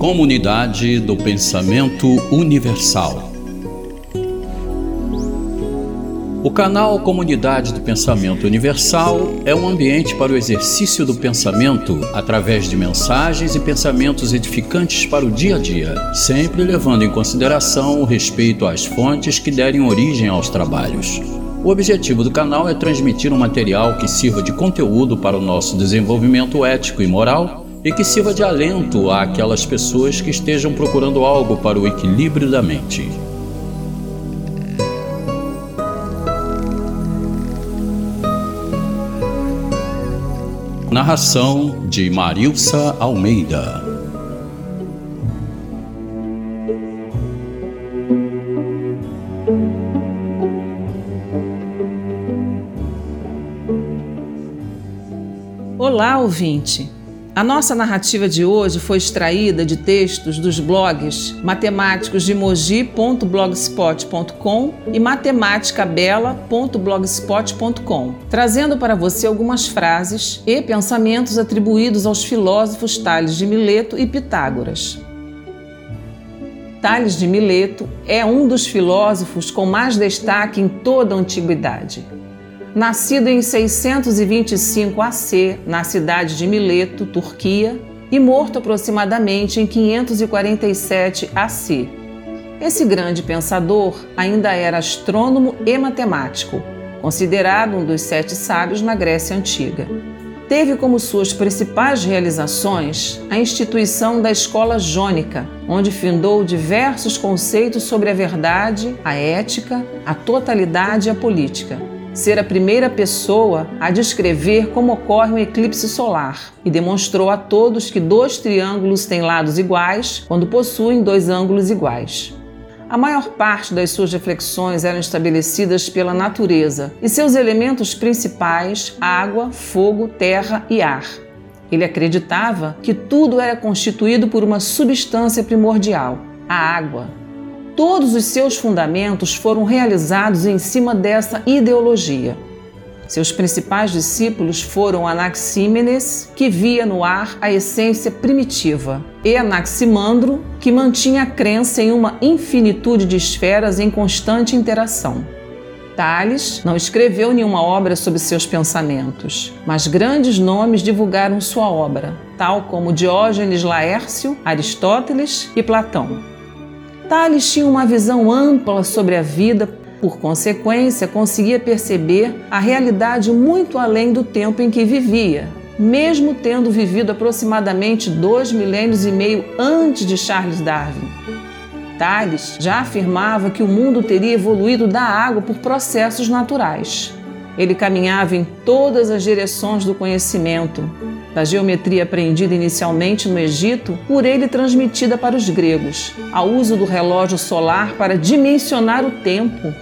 Comunidade do Pensamento Universal. O canal Comunidade do Pensamento Universal é um ambiente para o exercício do pensamento através de mensagens e pensamentos edificantes para o dia a dia, sempre levando em consideração o respeito às fontes que derem origem aos trabalhos. O objetivo do canal é transmitir um material que sirva de conteúdo para o nosso desenvolvimento ético e moral e que sirva de alento àquelas pessoas que estejam procurando algo para o equilíbrio da mente. Narração de Marilsa Almeida. Olá, ouvinte! A nossa narrativa de hoje foi extraída de textos dos blogs matemáticos de moji.blogspot.com e matematicabela.blogspot.com, trazendo para você algumas frases e pensamentos atribuídos aos filósofos Tales de Mileto e Pitágoras. Tales de Mileto é um dos filósofos com mais destaque em toda a antiguidade. Nascido em 625 AC, na cidade de Mileto, Turquia, e morto aproximadamente em 547 AC. Esse grande pensador ainda era astrônomo e matemático, considerado um dos sete sábios na Grécia Antiga. Teve como suas principais realizações a instituição da Escola Jônica, onde findou diversos conceitos sobre a verdade, a ética, a totalidade e a política ser a primeira pessoa a descrever como ocorre um eclipse solar e demonstrou a todos que dois triângulos têm lados iguais quando possuem dois ângulos iguais. A maior parte das suas reflexões eram estabelecidas pela natureza e seus elementos principais água, fogo, terra e ar. Ele acreditava que tudo era constituído por uma substância primordial, a água, Todos os seus fundamentos foram realizados em cima dessa ideologia. Seus principais discípulos foram Anaxímenes, que via no ar a essência primitiva, e Anaximandro, que mantinha a crença em uma infinitude de esferas em constante interação. Tales não escreveu nenhuma obra sobre seus pensamentos, mas grandes nomes divulgaram sua obra, tal como Diógenes Laércio, Aristóteles e Platão. Tales tinha uma visão ampla sobre a vida, por consequência, conseguia perceber a realidade muito além do tempo em que vivia, mesmo tendo vivido aproximadamente dois milênios e meio antes de Charles Darwin. Tales já afirmava que o mundo teria evoluído da água por processos naturais. Ele caminhava em todas as direções do conhecimento, da geometria aprendida inicialmente no Egito, por ele transmitida para os gregos, ao uso do relógio solar para dimensionar o tempo,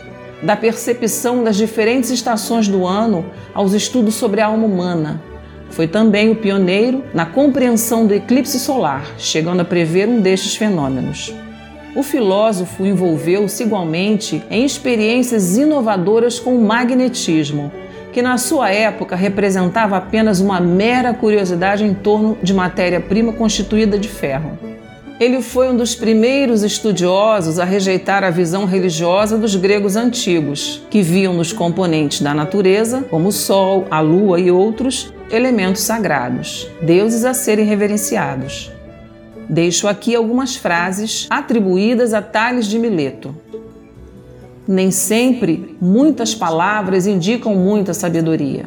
da percepção das diferentes estações do ano aos estudos sobre a alma humana. Foi também o pioneiro na compreensão do eclipse solar, chegando a prever um destes fenômenos. O filósofo envolveu-se igualmente em experiências inovadoras com o magnetismo, que na sua época representava apenas uma mera curiosidade em torno de matéria-prima constituída de ferro. Ele foi um dos primeiros estudiosos a rejeitar a visão religiosa dos gregos antigos, que viam nos componentes da natureza, como o sol, a lua e outros, elementos sagrados, deuses a serem reverenciados. Deixo aqui algumas frases atribuídas a Tales de Mileto. Nem sempre muitas palavras indicam muita sabedoria.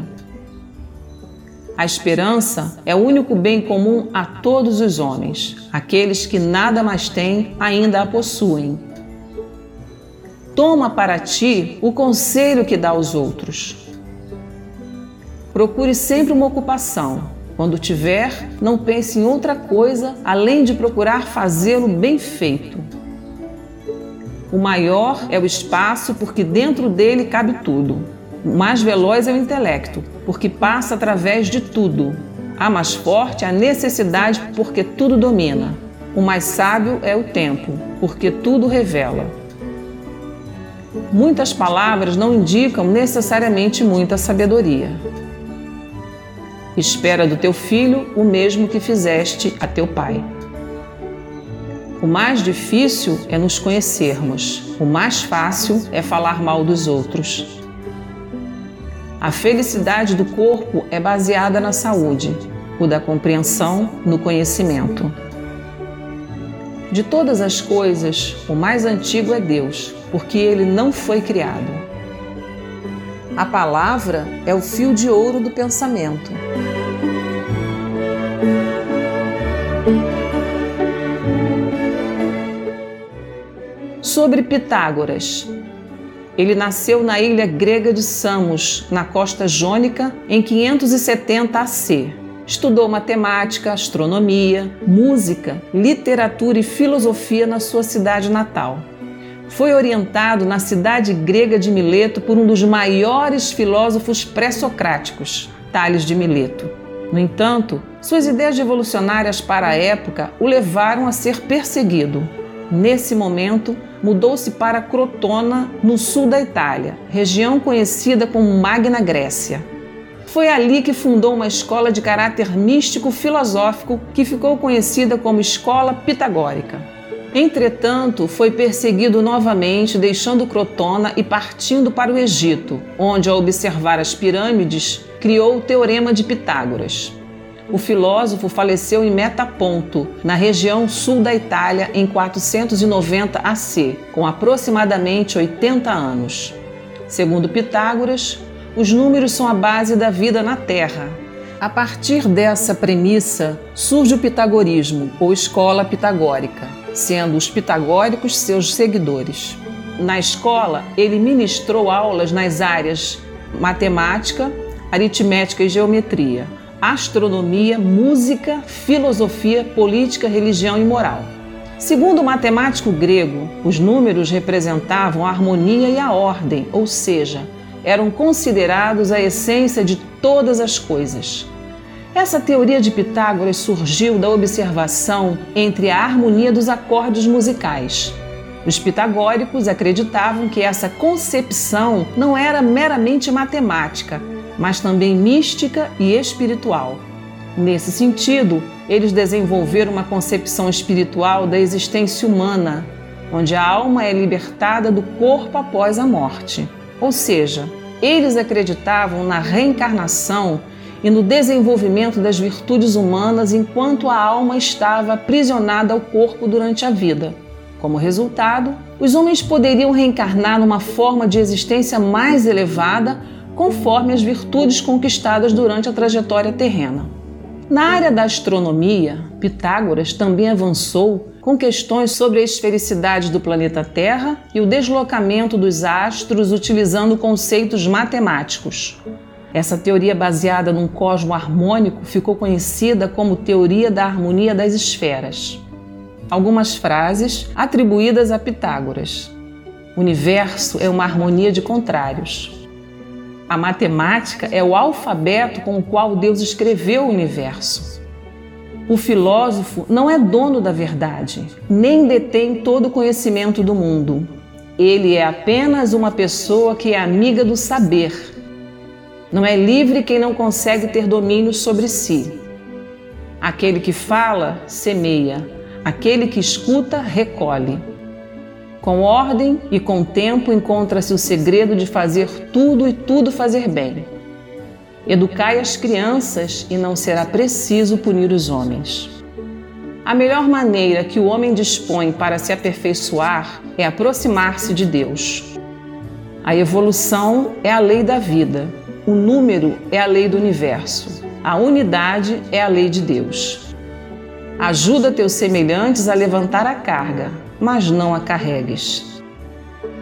A esperança é o único bem comum a todos os homens. Aqueles que nada mais têm ainda a possuem. Toma para ti o conselho que dá aos outros. Procure sempre uma ocupação. Quando tiver, não pense em outra coisa além de procurar fazê-lo bem feito. O maior é o espaço, porque dentro dele cabe tudo. O mais veloz é o intelecto, porque passa através de tudo. A mais forte é a necessidade, porque tudo domina. O mais sábio é o tempo, porque tudo revela. Muitas palavras não indicam necessariamente muita sabedoria. Espera do teu filho o mesmo que fizeste a teu pai. O mais difícil é nos conhecermos, o mais fácil é falar mal dos outros. A felicidade do corpo é baseada na saúde, o da compreensão no conhecimento. De todas as coisas, o mais antigo é Deus, porque ele não foi criado. A palavra é o fio de ouro do pensamento. Sobre Pitágoras. Ele nasceu na ilha grega de Samos, na costa jônica, em 570 AC. Estudou matemática, astronomia, música, literatura e filosofia na sua cidade natal. Foi orientado na cidade grega de Mileto por um dos maiores filósofos pré-socráticos, Tales de Mileto. No entanto, suas ideias revolucionárias para a época o levaram a ser perseguido. Nesse momento, mudou-se para Crotona, no sul da Itália, região conhecida como Magna Grécia. Foi ali que fundou uma escola de caráter místico-filosófico que ficou conhecida como Escola Pitagórica. Entretanto, foi perseguido novamente, deixando Crotona e partindo para o Egito, onde, ao observar as pirâmides, criou o Teorema de Pitágoras. O filósofo faleceu em Metaponto, na região sul da Itália, em 490 AC, com aproximadamente 80 anos. Segundo Pitágoras, os números são a base da vida na Terra. A partir dessa premissa surge o pitagorismo, ou escola pitagórica, sendo os pitagóricos seus seguidores. Na escola, ele ministrou aulas nas áreas matemática, aritmética e geometria, astronomia, música, filosofia, política, religião e moral. Segundo o matemático grego, os números representavam a harmonia e a ordem, ou seja, eram considerados a essência de todas as coisas. Essa teoria de Pitágoras surgiu da observação entre a harmonia dos acordes musicais. Os pitagóricos acreditavam que essa concepção não era meramente matemática, mas também mística e espiritual. Nesse sentido, eles desenvolveram uma concepção espiritual da existência humana, onde a alma é libertada do corpo após a morte. Ou seja, eles acreditavam na reencarnação e no desenvolvimento das virtudes humanas enquanto a alma estava aprisionada ao corpo durante a vida. Como resultado, os homens poderiam reencarnar numa forma de existência mais elevada conforme as virtudes conquistadas durante a trajetória terrena. Na área da astronomia, Pitágoras também avançou com questões sobre a esfericidade do planeta Terra e o deslocamento dos astros utilizando conceitos matemáticos. Essa teoria baseada num cosmo harmônico ficou conhecida como teoria da harmonia das esferas. Algumas frases atribuídas a Pitágoras. O universo é uma harmonia de contrários. A matemática é o alfabeto com o qual Deus escreveu o universo. O filósofo não é dono da verdade, nem detém todo o conhecimento do mundo. Ele é apenas uma pessoa que é amiga do saber. Não é livre quem não consegue ter domínio sobre si. Aquele que fala, semeia. Aquele que escuta, recolhe. Com ordem e com tempo encontra-se o segredo de fazer tudo e tudo fazer bem. Educai as crianças e não será preciso punir os homens. A melhor maneira que o homem dispõe para se aperfeiçoar é aproximar-se de Deus. A evolução é a lei da vida, o número é a lei do universo, a unidade é a lei de Deus. Ajuda teus semelhantes a levantar a carga, mas não a carregues.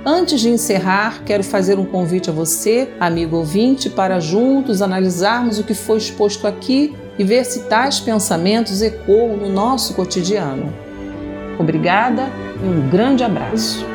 Antes de encerrar, quero fazer um convite a você, amigo ouvinte, para juntos analisarmos o que foi exposto aqui e ver se tais pensamentos ecoam no nosso cotidiano. Obrigada e um grande abraço.